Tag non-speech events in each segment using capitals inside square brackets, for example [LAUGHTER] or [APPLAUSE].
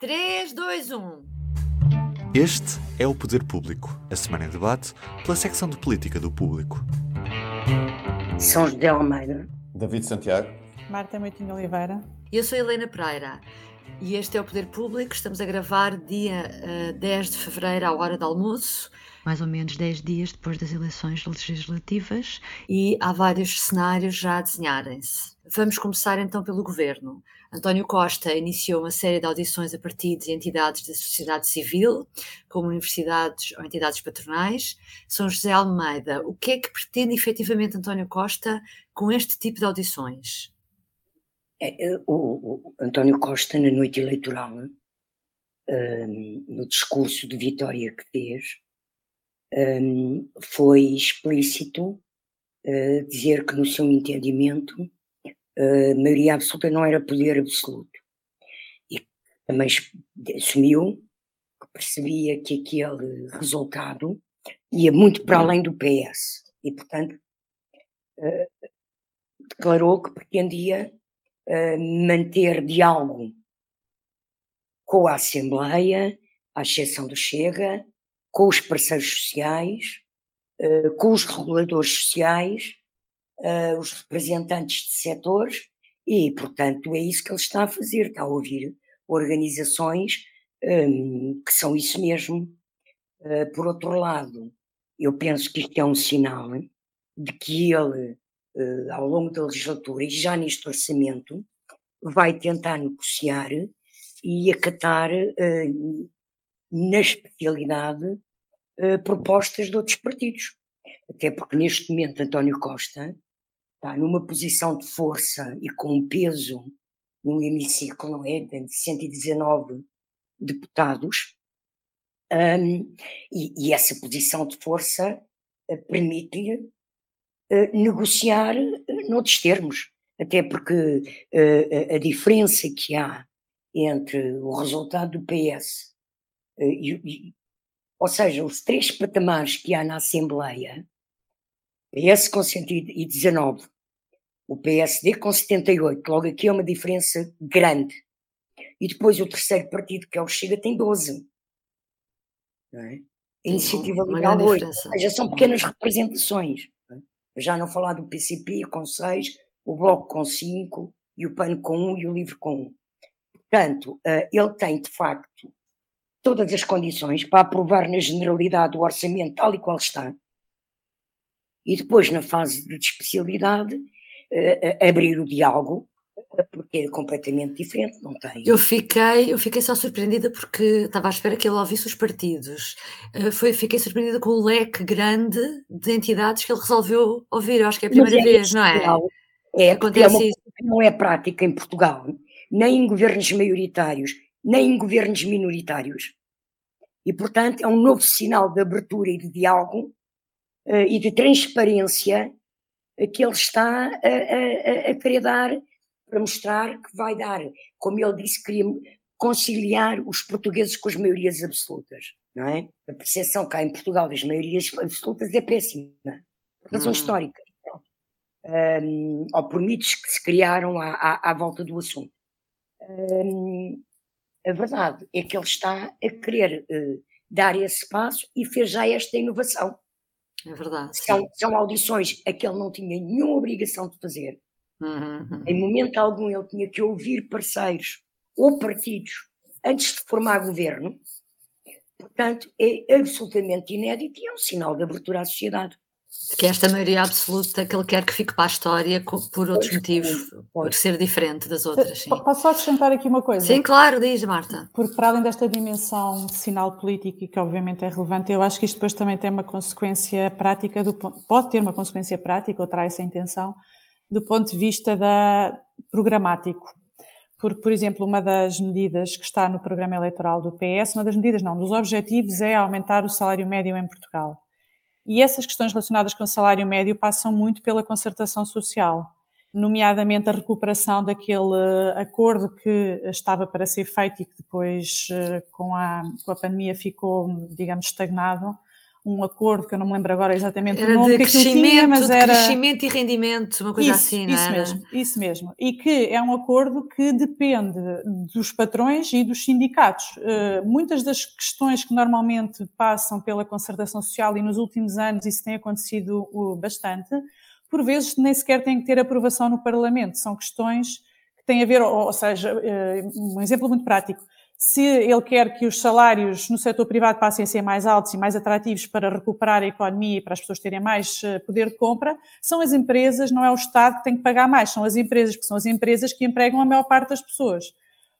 3, 2, 1. Este é o Poder Público, a semana em debate pela secção de política do Público. São José Almeida. David Santiago. Marta Moitinho Oliveira. Eu sou Helena Pereira e este é o Poder Público. Estamos a gravar dia uh, 10 de fevereiro, à hora do almoço. Mais ou menos 10 dias depois das eleições legislativas. E há vários cenários já a desenharem-se. Vamos começar então pelo governo. António Costa iniciou uma série de audições a partidos e entidades da sociedade civil, como universidades ou entidades patronais. São José Almeida, o que é que pretende efetivamente António Costa com este tipo de audições? É, o, o, António Costa, na noite eleitoral, um, no discurso de vitória que fez, um, foi explícito uh, dizer que, no seu entendimento, a maioria absoluta não era poder absoluto. E também assumiu que percebia que aquele resultado ia muito para além do PS e, portanto, uh, declarou que pretendia uh, manter diálogo com a Assembleia, à exceção do Chega, com os parceiros sociais, uh, com os reguladores sociais uh, os representantes de setores e, portanto, é isso que ele está a fazer, está a ouvir organizações um, que são isso mesmo. Uh, por outro lado, eu penso que isto é um sinal de que ele, ao longo da legislatura e já neste orçamento, vai tentar negociar e acatar, na especialidade, propostas de outros partidos. Até porque neste momento António Costa está numa posição de força e com um peso no hemiciclo, não é? De 119 deputados, um, e, e, essa posição de força uh, permite-lhe uh, negociar uh, noutros termos, até porque uh, a diferença que há entre o resultado do PS e, ou seja, os três patamares que há na Assembleia PS com 119, o PSD com 78, logo aqui é uma diferença grande. E depois o terceiro partido, que é o Chega, tem 12. Não é? A iniciativa Liberal 8. Ou seja, são pequenas representações. Não é? Já não falar do PCP com 6, o Bloco com 5, e o PAN com 1 e o LIVRE com 1. Portanto, eh, ele tem, de facto, todas as condições para aprovar na generalidade o orçamento tal e qual está, e depois, na fase de especialidade, uh, abrir o diálogo, porque é completamente diferente, não tem. Eu fiquei, eu fiquei só surpreendida porque estava à espera que ele ouvisse os partidos. Uh, foi, fiquei surpreendida com o leque grande de entidades que ele resolveu ouvir. Eu acho que é a primeira é vez, não é? É, Acontece é uma isso. não é prática em Portugal, nem em governos maioritários, nem em governos minoritários. E, portanto, é um novo sinal de abertura e de diálogo uh, e de transparência que ele está a, a, a, querer dar para mostrar que vai dar, como ele disse, queria conciliar os portugueses com as maiorias absolutas, não é? A percepção cá em Portugal das maiorias absolutas é péssima, por razões hum. históricas, um, ou por mitos que se criaram à, à, à volta do assunto. Um, a verdade é que ele está a querer uh, dar esse passo e fez já esta inovação. É verdade. São, são audições a que ele não tinha nenhuma obrigação de fazer. Uhum, uhum. Em momento algum ele tinha que ouvir parceiros ou partidos antes de formar governo. Portanto, é absolutamente inédito e é um sinal de abertura à sociedade. Que esta maioria absoluta que ele quer que fique para a história por outros motivos, por ser diferente das outras. Sim. Posso só acrescentar aqui uma coisa? Sim, claro, diz Marta. Porque para além desta dimensão de sinal político que obviamente é relevante, eu acho que isto depois também tem uma consequência prática, do, pode ter uma consequência prática, ou terá essa intenção, do ponto de vista da, programático. Porque, por exemplo, uma das medidas que está no programa eleitoral do PS, uma das medidas não, dos objetivos é aumentar o salário médio em Portugal. E essas questões relacionadas com o salário médio passam muito pela concertação social, nomeadamente a recuperação daquele acordo que estava para ser feito e que depois, eh, com a, com a pandemia, ficou, digamos, estagnado, um acordo, que eu não me lembro agora exatamente era o nome de que crescimento, tinha, mas era... crescimento e rendimento, uma coisa isso, assim, não isso era? mesmo, isso mesmo. E que é um acordo que depende dos patrões e dos sindicatos. Uh, muitas das questões que normalmente passam pela concertação social, e nos últimos anos isso tem acontecido uh, bastante, por vezes nem sequer têm que ter aprovação no Parlamento. São questões que têm a ver, ou, ou seja, uh, um exemplo muito prático se ele quer que os salários no setor privado passem a ser mais altos e mais atrativos para recuperar a economia e para as pessoas terem mais eh, poder de compra, são as empresas, não é o Estado que tem que pagar mais, são as empresas, que são as empresas que empregam a maior parte das pessoas.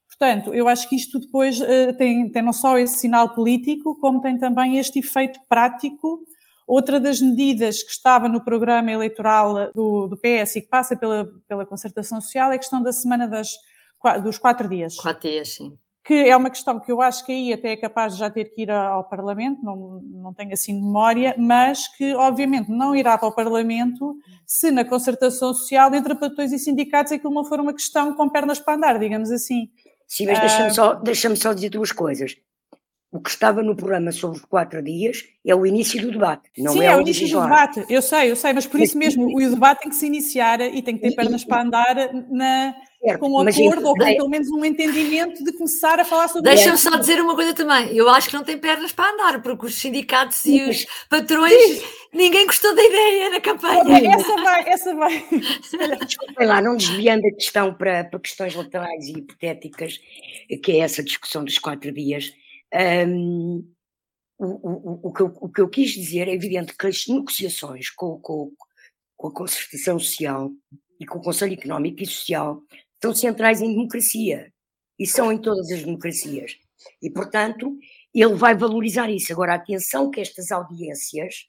Portanto, eu acho que isto depois uh, tem, tem não só esse sinal político, como tem também este efeito prático. Outra das medidas que estava no programa eleitoral do, do PS e que passa pela, pela concertação social é a questão da semana das, dos quatro dias. Quatro dias, sim que é uma questão que eu acho que aí até é capaz de já ter que ir ao Parlamento, não, não tenho assim memória, mas que obviamente não irá para o Parlamento se na concertação social entre patrões e sindicatos aquilo não for uma questão com pernas para andar, digamos assim. Sim, mas deixa-me só, deixa só dizer duas coisas. O que estava no programa sobre os quatro dias é o início do debate, não Sim, é, é o início do debate. Eu sei, eu sei, mas por isso mesmo o [LAUGHS] debate tem que se iniciar e tem que ter pernas para andar na, certo, com um acordo ou com pelo menos um entendimento de começar a falar sobre Deixa-me só dizer uma coisa também. Eu acho que não tem pernas para andar, porque os sindicatos e os patrões, Sim. ninguém gostou da ideia na campanha. Essa vai, essa vai. Desculpem lá, não desviando a questão para, para questões laterais e hipotéticas, que é essa discussão dos quatro dias. Um, o, o, o, que eu, o que eu quis dizer é evidente que as negociações com, com, com a concertação social e com o Conselho Económico e Social são centrais em democracia e são em todas as democracias. E, portanto, ele vai valorizar isso. Agora, atenção que estas audiências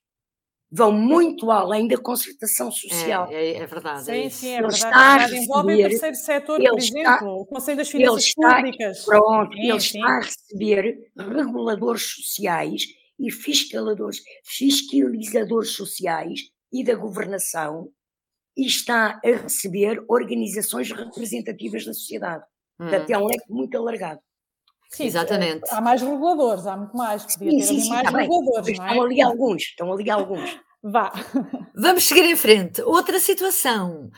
vão muito além da concertação social. É, é, é verdade. Sim, é sim, é verdade. Está verdade. Envolve o terceiro setor, por exemplo, está, o Conselho das Finanças está, Públicas. Pronto, sim, ele sim. está a receber reguladores sociais e fiscalizadores, fiscalizadores sociais e da governação e está a receber organizações representativas da sociedade. Hum. Portanto, é um leque muito alargado. Sim, Exatamente. Há mais reguladores, há muito mais. Podia sim, ter sim, sim, mais tá reguladores. Não é? Estão ali alguns, estão ali alguns. Vá. Vamos seguir em frente. Outra situação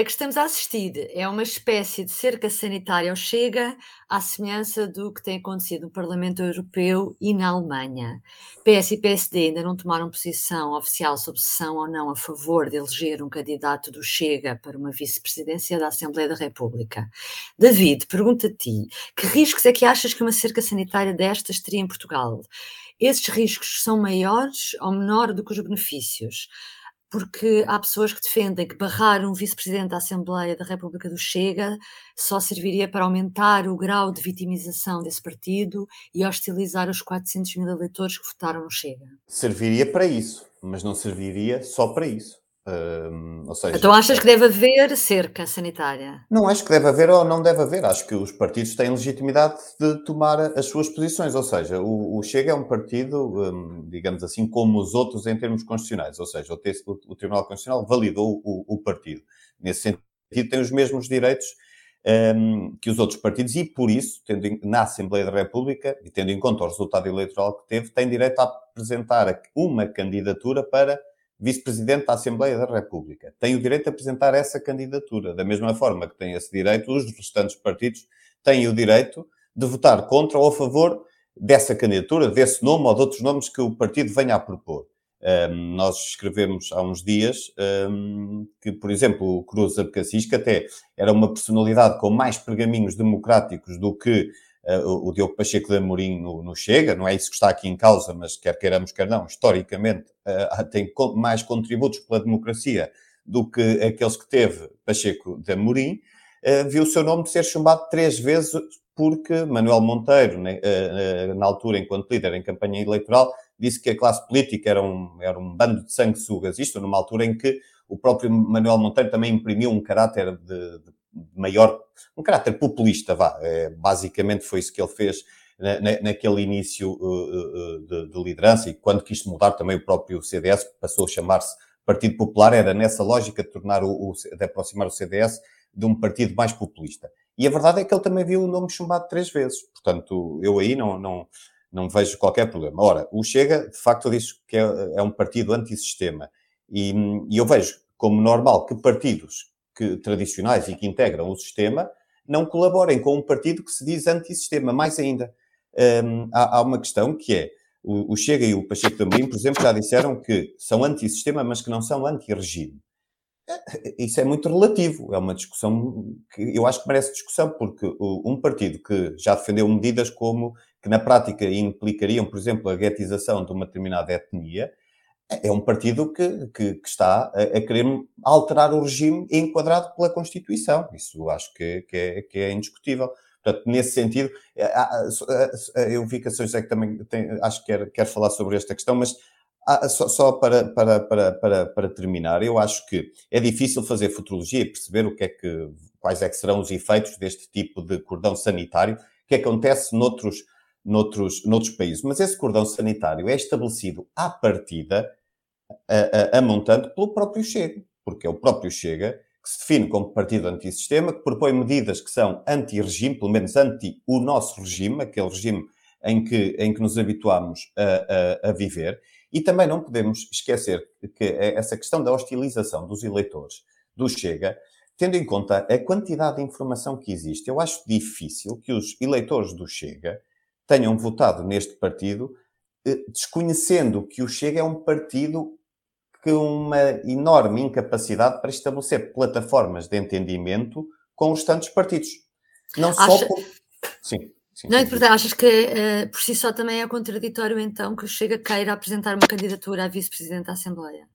a que estamos a assistir é uma espécie de cerca sanitária ao Chega, à semelhança do que tem acontecido no Parlamento Europeu e na Alemanha. PS e PSD ainda não tomaram posição oficial sobre se são ou não a favor de eleger um candidato do Chega para uma vice-presidência da Assembleia da República. David, pergunta a ti, que riscos é que achas que uma cerca sanitária destas teria em Portugal? Esses riscos são maiores ou menor do que os benefícios? Porque há pessoas que defendem que barrar um vice-presidente da Assembleia da República do Chega só serviria para aumentar o grau de vitimização desse partido e hostilizar os 400 mil eleitores que votaram no Chega. Serviria para isso, mas não serviria só para isso. Seja, então achas que deve haver cerca sanitária? Não acho que deve haver ou não deve haver. Acho que os partidos têm legitimidade de tomar as suas posições. Ou seja, o, o Chega é um partido, um, digamos assim, como os outros em termos constitucionais. Ou seja, o, o, o Tribunal Constitucional validou o, o, partido. Nesse sentido, tem os mesmos direitos um, que os outros partidos e, por isso, tendo na Assembleia da República e tendo em conta o resultado eleitoral que teve, tem direito a apresentar uma candidatura para vice-presidente da Assembleia da República. Tem o direito de apresentar essa candidatura. Da mesma forma que tem esse direito, os restantes partidos têm o direito de votar contra ou a favor dessa candidatura, desse nome ou de outros nomes que o partido venha a propor. Um, nós escrevemos há uns dias um, que, por exemplo, o Cruz Abcacis, que até era uma personalidade com mais pergaminhos democráticos do que o Diogo Pacheco de Amorim no, no, Chega, não é isso que está aqui em causa, mas quer queiramos, quer não, historicamente uh, tem mais contributos pela democracia do que aqueles que teve Pacheco de Amorim, uh, viu o seu nome ser chumbado três vezes porque Manuel Monteiro, né, na altura, enquanto líder em campanha eleitoral, disse que a classe política era um, era um bando de sanguessugas. Isto numa altura em que o próprio Manuel Monteiro também imprimiu um caráter de, de maior, um caráter populista, vá. É, basicamente foi isso que ele fez na, naquele início uh, uh, de, de, liderança e quando quis mudar também o próprio CDS, passou a chamar-se Partido Popular, era nessa lógica de tornar o, o, de aproximar o CDS de um partido mais populista. E a verdade é que ele também viu o nome chumbado três vezes. Portanto, eu aí não, não, não vejo qualquer problema. Ora, o Chega, de facto, diz que é, é um partido antissistema. E, e eu vejo como normal que partidos que, tradicionais e que integram o sistema não colaborem com um partido que se diz antissistema. Mais ainda, um, há, há, uma questão que é, o, o Chega e o Pacheco Também, por exemplo, já disseram que são antissistema, mas que não são anti-regime. É, isso é muito relativo, é uma discussão que eu acho que merece discussão, porque um partido que já defendeu medidas como que na prática implicariam, por exemplo, a guetização de uma determinada etnia, é um partido que, que, que está a, a, querer alterar o regime enquadrado pela Constituição. Isso acho que, que, é, que é indiscutível. Portanto, nesse sentido, eu vi que a Sr. José que também tem, acho que quer, quer falar sobre esta questão, mas só, só para, para, para, para, para terminar, eu acho que é difícil fazer futurologia e perceber o que é que, quais é que serão os efeitos deste tipo de cordão sanitário que acontece noutros, noutros, noutros países. Mas esse cordão sanitário é estabelecido à partida, a, a, a montante, pelo próprio Chega, porque é o próprio Chega que se define como partido antissistema, que propõe medidas que são anti-regime, pelo menos anti o nosso regime, aquele regime em que, em que nos habituamos a, a, a viver. E também não podemos esquecer que essa questão da hostilização dos eleitores do Chega, tendo em conta a quantidade de informação que existe, eu acho difícil que os eleitores do Chega tenham votado neste partido eh, desconhecendo que o Chega é um partido que uma enorme incapacidade para estabelecer plataformas de entendimento com os tantos partidos. Não só. Sim. Sim, não, é verdade, achas que uh, por si só também é contraditório então que o Chega queira apresentar uma candidatura a vice-presidente da Assembleia?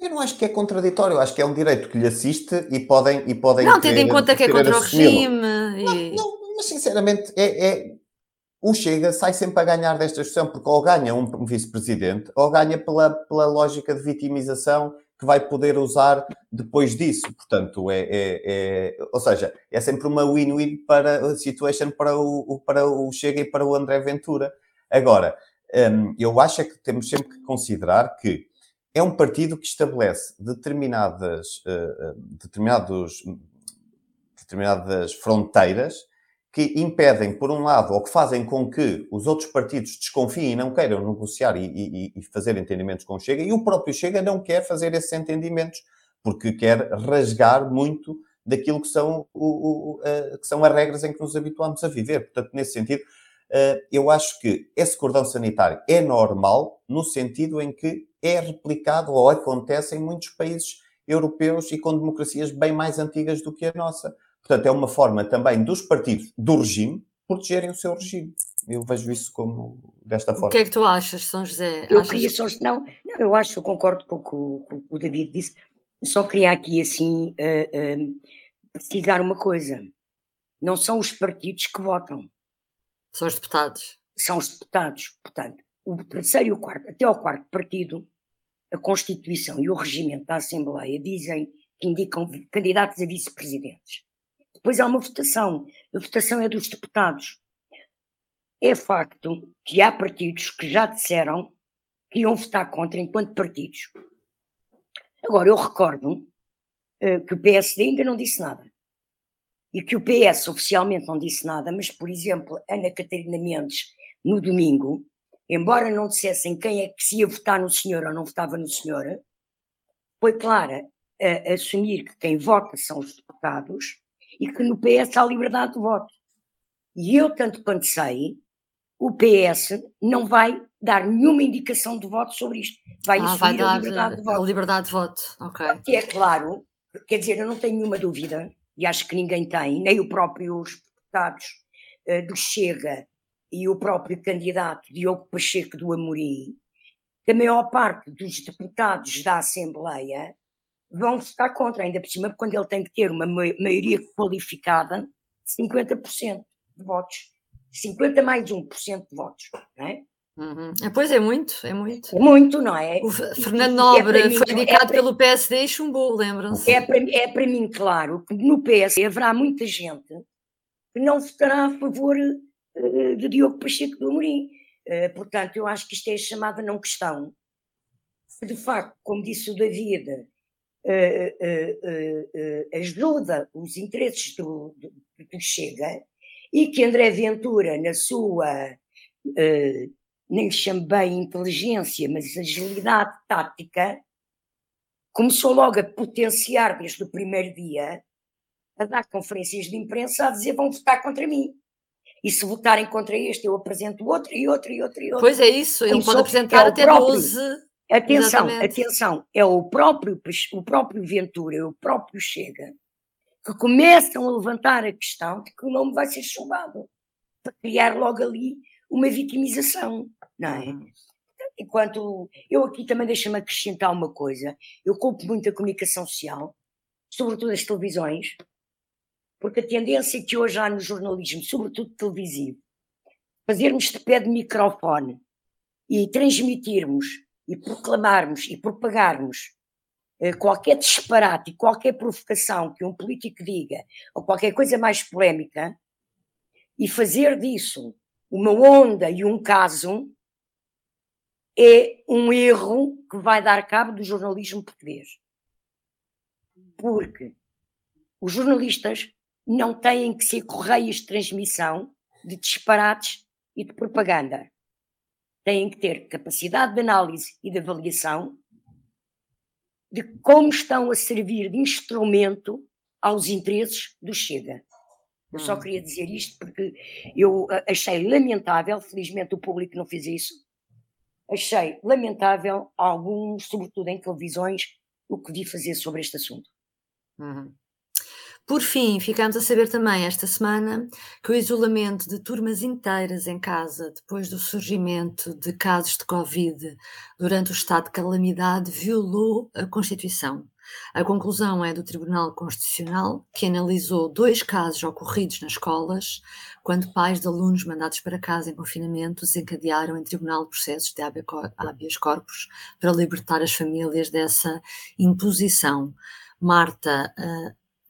Eu não acho que é contraditório, acho que é um direito que lhe assiste e podem. E podem não, tendo em conta que é contra o regime. E... Não, não, mas sinceramente, é, é, o Chega sai sempre a ganhar desta discussão, porque ou ganha um vice-presidente, ou ganha pela, pela lógica de vitimização que vai poder usar depois disso. Portanto, é, é, é ou seja, é sempre uma win-win para a situation para o, para o Chega e para o André Ventura. Agora, hum, eu acho é que temos sempre que considerar que é um partido que estabelece determinadas, uh, determinados, determinadas fronteiras que impedem, por um lado, ou que fazem com que os outros partidos desconfiem e não queiram negociar e, e, e, fazer entendimentos com o Chega, e o próprio Chega não quer fazer esses entendimentos, porque quer rasgar muito daquilo que são, o, o, uh, que são as regras em que nos habituamos a viver. Portanto, nesse sentido, uh, eu acho que esse cordão sanitário é normal, no sentido em que é replicado ou acontece em muitos países europeus e com democracias bem mais antigas do que a nossa. Portanto, é uma forma também dos partidos do regime protegerem o seu regime. Eu vejo isso como desta forma. O que é que tu achas, São José? Eu achas... queria só, não, não, eu acho, eu concordo com o que o David disse, só queria aqui assim uh, uh, precisar uma coisa. Não são os partidos que votam. São os deputados. São os deputados. Portanto, o terceiro e o quarto, até ao quarto partido, a Constituição e o regimento da Assembleia dizem que indicam candidatos a vice-presidentes. Depois há uma votação. A votação é dos deputados. É facto que há partidos que já disseram que iam votar contra enquanto partidos. Agora, eu recordo uh, que o PSD ainda não disse nada. E que o PS oficialmente não disse nada, mas, por exemplo, Ana Catarina Mendes, no domingo, embora não dissessem quem é que se ia votar no senhor ou não votava no senhor, foi clara a assumir que quem vota são os deputados e que no PS há liberdade de voto. E eu, tanto quanto sei, o PS não vai dar nenhuma indicação de voto sobre isto. Vai ah, vai dar a liberdade de voto. A liberdade de voto, ok. Que é claro, quer dizer, eu não tenho nenhuma dúvida, e acho que ninguém tem, nem o próprio os deputados uh, do Chega e o próprio candidato Diogo Pacheco do Amorim, que a maior parte dos deputados da Assembleia vão votar contra, ainda por cima, quando ele tem que ter uma maioria qualificada de 50% de votos. 50 mais 1% de votos, não é? Uhum. É, pois é muito, é muito. É muito, não é? O Fernando Nobre é mim, foi indicado é pelo PSD e chumbou, lembram-se? É para, é para mim claro que no PSD haverá muita gente que não votará a favor uh, de Diogo Pacheco do Amorim. Uh, portanto, eu acho que isto é chamada não questão. De facto, como disse o David, ajuda os interesses do, do, Chega e que André Ventura, na sua nem lhe chamo bem inteligência, mas agilidade tática, começou logo a potenciar desde o primeiro dia, a dar conferências de imprensa a dizer vão votar contra mim. E se votarem contra este, eu apresento outro e outro e outro e outro. Pois é isso, ele pode apresentar até próprio, 12. Atenção, Exatamente. atenção, é o próprio, o próprio Ventura, é o próprio Chega, que começam a levantar a questão de que o nome vai ser chumbado, para criar logo ali uma vitimização, não é? Uhum. Enquanto eu aqui também deixa-me acrescentar uma coisa, eu culpo muito a comunicação social, sobretudo as televisões, porque a tendência que hoje há no jornalismo, sobretudo televisivo, fazermos de pé de microfone e transmitirmos e proclamarmos e propagarmos eh, qualquer disparate e qualquer provocação que um político diga, ou qualquer coisa mais polémica, e fazer disso uma onda e um caso, é um erro que vai dar cabo do jornalismo português. Porque os jornalistas não têm que ser correios de transmissão de disparates e de propaganda. Têm que ter capacidade de análise e de avaliação de como estão a servir de instrumento aos interesses do Chega. Eu só hum. queria dizer isto porque eu achei lamentável, felizmente o público não fez isso, achei lamentável alguns, sobretudo em televisões, o que vi fazer sobre este assunto. Uhum. Por fim, ficamos a saber também esta semana que o isolamento de turmas inteiras em casa depois do surgimento de casos de Covid durante o estado de calamidade violou a Constituição. A conclusão é do Tribunal Constitucional, que analisou dois casos ocorridos nas escolas, quando pais de alunos mandados para casa em confinamento desencadearam em tribunal processos de habeas corpus para libertar as famílias dessa imposição. Marta,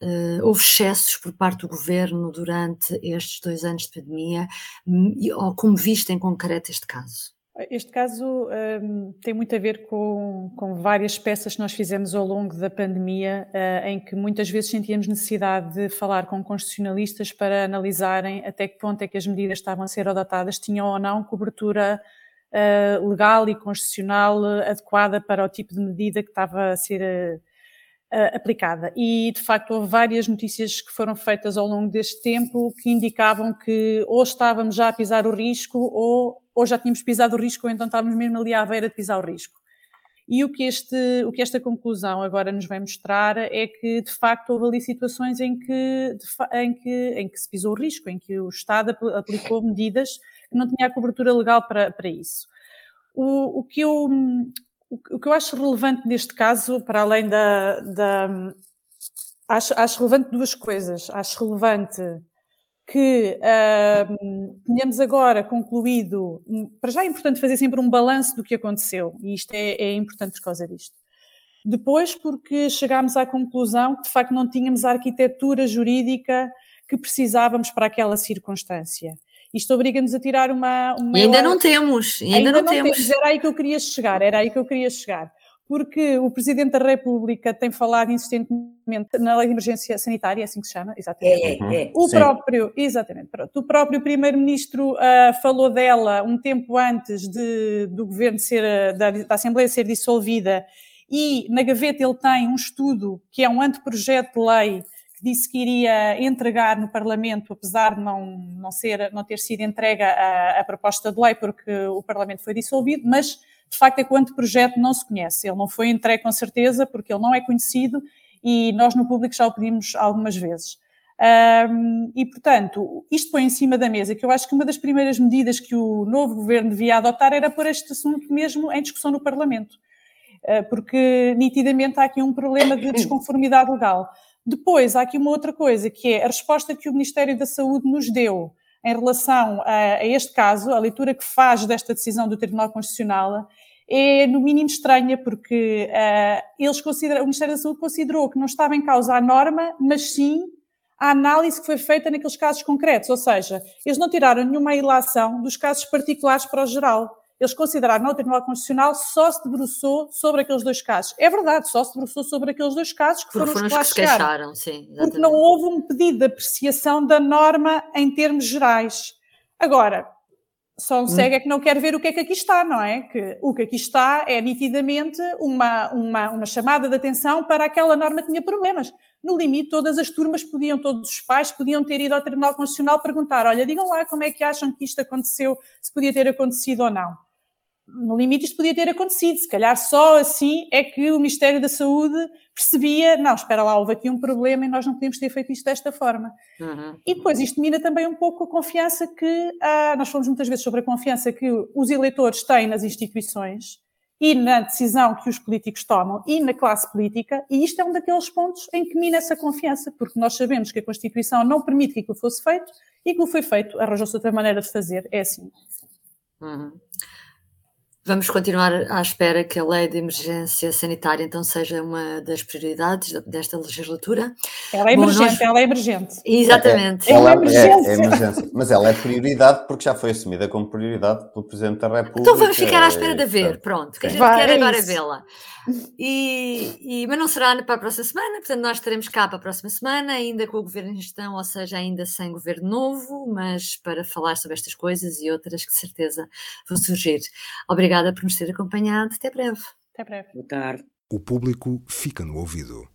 uh, houve excessos por parte do governo durante estes dois anos de pandemia, hum, ou como viste em concreto este caso? Este caso um, tem muito a ver com, com, várias peças que nós fizemos ao longo da pandemia, uh, em que muitas vezes sentíamos necessidade de falar com constitucionalistas para analisarem até que ponto é que as medidas estavam a ser adotadas, tinham ou não cobertura uh, legal e constitucional adequada para o tipo de medida que estava a ser uh, aplicada. E, de facto, houve várias notícias que foram feitas ao longo deste tempo que indicavam que ou estávamos já a pisar o risco ou, ou já tínhamos pisado o risco ou então estávamos mesmo ali à beira de pisar o risco. E o que, este, o que esta conclusão agora nos vai mostrar é que, de facto, houve ali situações em que, em que, em que se pisou o risco, em que o Estado aplicou medidas que não tinha a cobertura legal para, para isso. O, o, que eu, o que eu acho relevante neste caso, para além da. da acho, acho relevante duas coisas. Acho relevante que uh, tenhamos agora concluído. Para já é importante fazer sempre um balanço do que aconteceu, e isto é, é importante por causa disto. Depois, porque chegámos à conclusão que de facto não tínhamos a arquitetura jurídica que precisávamos para aquela circunstância. Isto obriga-nos a tirar uma. uma ainda não temos, ainda, ainda não, não temos. temos. Era aí que eu queria chegar, era aí que eu queria chegar. Porque o Presidente da República tem falado insistentemente na lei de emergência sanitária, é assim que se chama, exatamente. É, é, é. O Sim. próprio, exatamente, pronto, o próprio Primeiro-Ministro uh, falou dela um tempo antes de, do governo ser, da, da Assembleia ser dissolvida e na gaveta ele tem um estudo que é um anteprojeto de lei disse que iria entregar no Parlamento, apesar de não, não, ser, não ter sido entregue a, a, proposta de lei, porque o Parlamento foi dissolvido, mas de facto é que o não se conhece. Ele não foi entregue com certeza, porque ele não é conhecido e nós no público já o pedimos algumas vezes. Um, e, portanto, isto põe em cima da mesa que eu acho que uma das primeiras medidas que o novo governo devia adotar era pôr este assunto mesmo em discussão no Parlamento, uh, porque nitidamente há aqui um problema de desconformidade legal. Depois, há aqui uma outra coisa, que é a resposta que o Ministério da Saúde nos deu em relação a, a este caso, a leitura que faz desta decisão do Tribunal Constitucional, é no mínimo estranha, porque uh, eles consideram, o Ministério da Saúde considerou que não estava em causa a norma, mas sim a análise que foi feita naqueles casos concretos, ou seja, eles não tiraram nenhuma ilação dos casos particulares para o geral eles consideraram o Tribunal Constitucional só se debruçou sobre aqueles dois casos. É verdade, só se debruçou sobre aqueles dois casos que porque foram, foram os que se queixaram, sim. Exatamente. Porque não houve um pedido de apreciação da norma em termos gerais. Agora, Só um cego é que não quer ver o que é que aqui está, não é? Que o que aqui está é nitidamente uma, uma, uma chamada de atenção para aquela norma que tinha problemas. No limite, todas as turmas podiam, todos os pais podiam ter ido ao Tribunal Constitucional perguntar: olha, digam lá como é que acham que isto aconteceu, se podia ter acontecido ou não no limite isto podia ter acontecido, se calhar só assim é que o Ministério da Saúde percebia, não, espera lá, houve aqui um problema e nós não podíamos ter feito isto desta forma. Uhum. E depois isto mina também um pouco a confiança que, ah, nós falamos muitas vezes sobre a confiança que os eleitores têm nas instituições e na decisão que os políticos tomam e na classe política, e isto é um daqueles pontos em que mina essa confiança, porque nós sabemos que a Constituição não permite que aquilo fosse feito e aquilo foi feito, arranjou-se outra maneira de fazer, é assim. Uhum. Vamos continuar à espera que a lei de emergência sanitária então seja uma das prioridades desta legislatura. Ela é emergente, Bom, nós... ela é emergente. Exatamente. É, é, ela é, emergência. É, é, emergência. Mas ela é prioridade porque já foi assumida como prioridade pelo Presidente da República. Então vamos ficar à espera de ver, pronto, que a gente Vai, quer agora vê-la. E, e, mas não será para a próxima semana, portanto nós estaremos cá para a próxima semana, ainda com o governo em gestão, ou seja, ainda sem governo novo, mas para falar sobre estas coisas e outras que de certeza vão surgir. Obrigada por nos ter acompanhado, até breve. Até breve. Boa tarde. O público fica no ouvido.